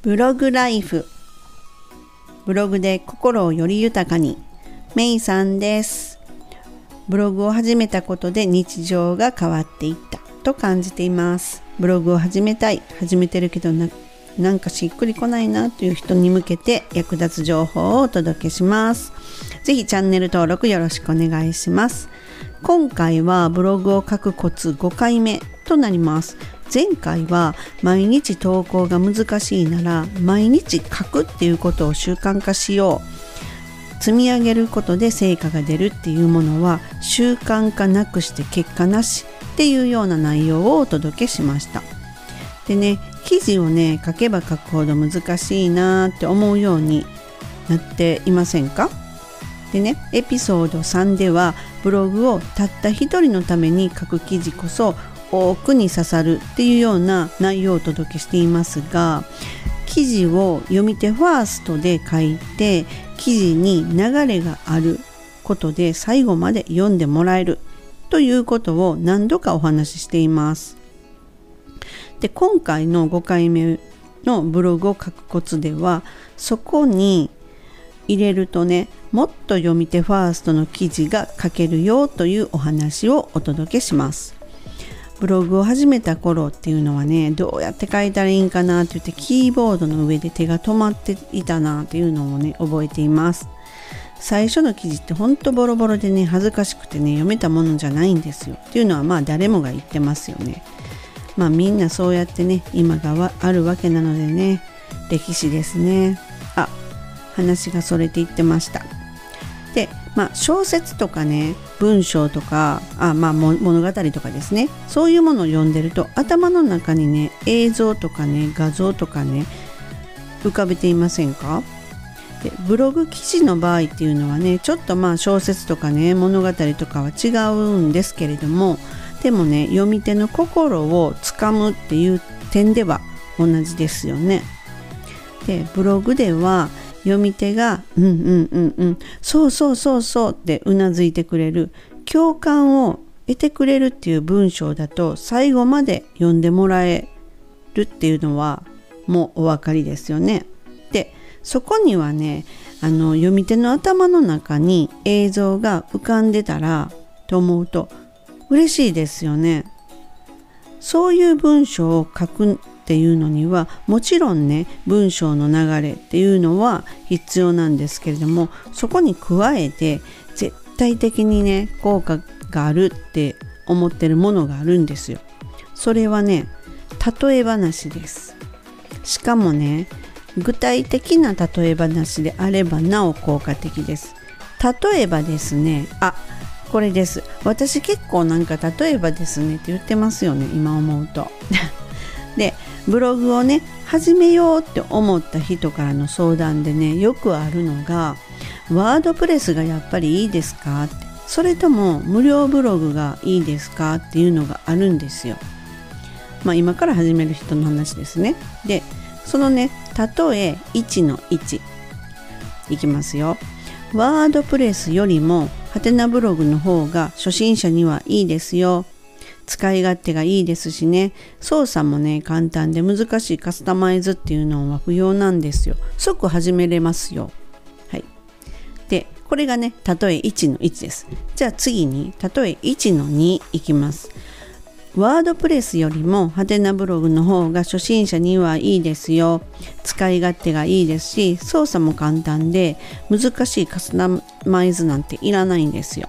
ブログライフ。ブログで心をより豊かに。メイさんです。ブログを始めたことで日常が変わっていった。と感じています。ブログを始めたい。始めてるけどななんかしっくりこないなという人に向けて役立つ情報をお届けします。ぜひチャンネル登録よろしくお願いします。今回はブログを書くコツ5回目となります。前回は毎日投稿が難しいなら毎日書くっていうことを習慣化しよう。積み上げることで成果が出るっていうものは習慣化なくして結果なしっていうような内容をお届けしました。でね記事をね書けば書くほど難しいなって思うようになっていませんか？でねエピソード3ではブログをたった一人のために書く記事こそ多くに刺さるっていうような内容をお届けしていますが記事を読み手ファーストで書いて記事に流れがあることで最後まで読んでもらえるということを何度かお話ししています。で今回の5回目のブログを書くコツではそこに入れるとねもっと読み手ファーストの記事が書けるよというお話をお届けします。ブログを始めた頃っていうのはねどうやって書いたらいいんかなって言ってキーボードの上で手が止まっていたなっていうのをね覚えています。最初の記事ってほんとボロボロでね恥ずかしくてね読めたものじゃないんですよ。っていうのはまあ誰もが言ってますよね。まあみんなそうやってね今があるわけなのでね歴史ですね。あ話がそれていってました。でまあ、小説とかね文章とかあ、まあ、物語とかですねそういうものを読んでると頭の中にね映像とかね画像とかね浮かべていませんか？でブログ記事の場合っていうのはねちょっとまあ小説とかね物語とかは違うんですけれどもでもね読み手の心をつかむっていう点では同じですよね。でブログでは読み手が「うんうんうんうんそうそうそうそう」ってうなずいてくれる共感を得てくれるっていう文章だと最後まで読んでもらえるっていうのはもうお分かりですよね。でそこにはねあの読み手の頭の中に映像が浮かんでたらと思うと嬉しいですよね。そういう文章を書くっていうのにはもちろんね文章の流れっていうのは必要なんですけれどもそこに加えて絶対的にね効果があるって思ってるものがあるんですよ。それはね例え話です。しかもね具体的な例え話であればなお効果的です。例えばですねあこれです私結構なんか例えばですねって言ってますよね今思うと でブログをね始めようって思った人からの相談でねよくあるのがワードプレスがやっぱりいいですか？ってそれとも無料ブログがいいですか？っていうのがあるんですよ。まあ今から始める人の話ですね。でそのね例え1の1いきますよ。ワードプレスよりもハテナブログの方が初心者にはいいですよ。使い勝手がいいですしね。操作もね簡単で難しいカスタマイズっていうのは不要なんですよ。即始めれますよ。はい。でこれがね例え1の1です。じゃあ次に例え1の2いきます。ワードプレスよりもハテナブログの方が初心者にはいいですよ。使い勝手がいいですし操作も簡単で難しいカスタマイズなんていらないんですよ。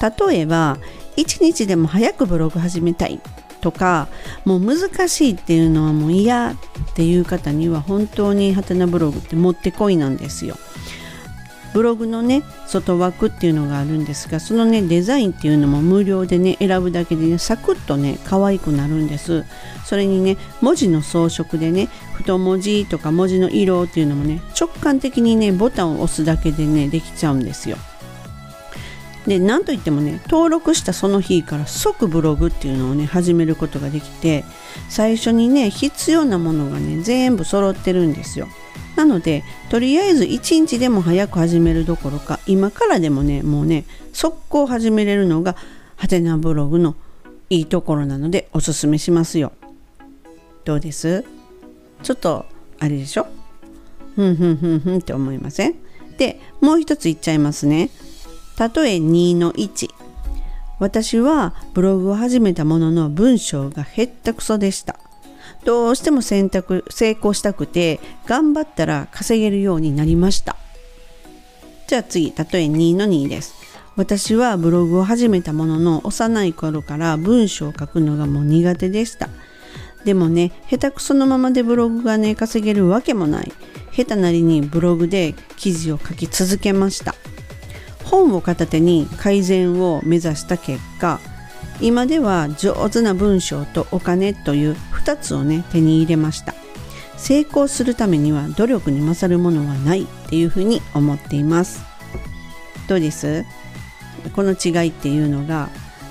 例えば1日でも早くブログ始めたいとかもう難しいっていうのはもう嫌っていう方には本当にハテナブログってもってこいなんですよ。ブログのね外枠っていうのがあるんですがそのねデザインっていうのも無料でね選ぶだけでねサクッとね可愛くなるんですそれにね文字の装飾でね太文字とか文字の色っていうのもね直感的にねボタンを押すだけでねできちゃうんですよで何といってもね登録したその日から即ブログっていうのをね始めることができて最初にね必要なものがね全部揃ってるんですよ。なのでとりあえず1日でも早く始めるどころか今からでもねもうね速攻始めれるのがハテナブログのいいところなのでおすすめしますよ。どうです？ちょっとあれでしょ？ふんふんふんふんって思いません？でもう一つ言っちゃいますね。例え2の1私はブログを始めたものの文章がへったくそでした。どうしても選択成功したくて頑張ったら稼げるようになりました。じゃあ次例え2の2です。私はブログを始めたものの幼い頃から文章を書くのがもう苦手でした。でもね下手くそのままでブログがね稼げるわけもない。下手なりにブログで記事を書き続けました。本を片手に改善を目指した結果今では上手な文章とお金という2つをね手に入れました。成功するためには努力に勝るものはないっていうふうに思っています。どうです？この違いっていうのが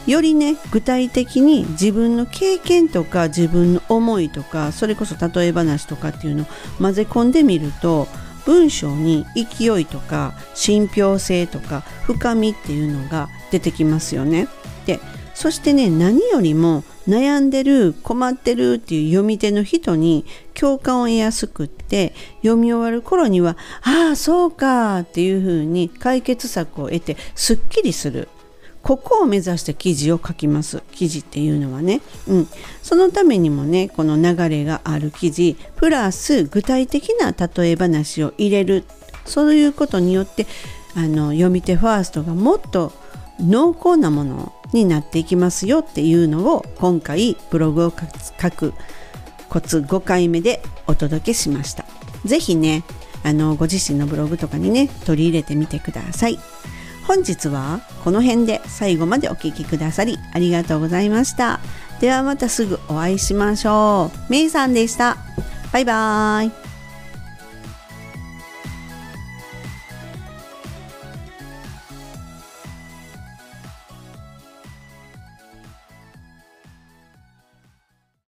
よりね具体的に自分の経験とか自分の思いとかそれこそ例え話とかっていうのを混ぜ込んでみると文章に勢いとか信憑性とか深みっていうのが出てきますよね。でそしてね何よりも悩んでる困ってるっていう読み手の人に共感を得やすくって読み終わる頃にはああそうかっていうふうに解決策を得てすっきりするここを目指して記事を書きます。記事っていうのはね、うん、そのためにもねこの流れがある記事。プラス具体的な例え話を入れる。そういうことによってあの読み手ファーストがもっと濃厚なものになっていきますよっていうのを今回ブログを書くコツ5回目でお届けしました。是非ねあのご自身のブログとかにね取り入れてみてください。本日はこの辺で最後までお聴きくださりありがとうございました。ではまたすぐお会いしましょう。めいさんでした。バイバーイ。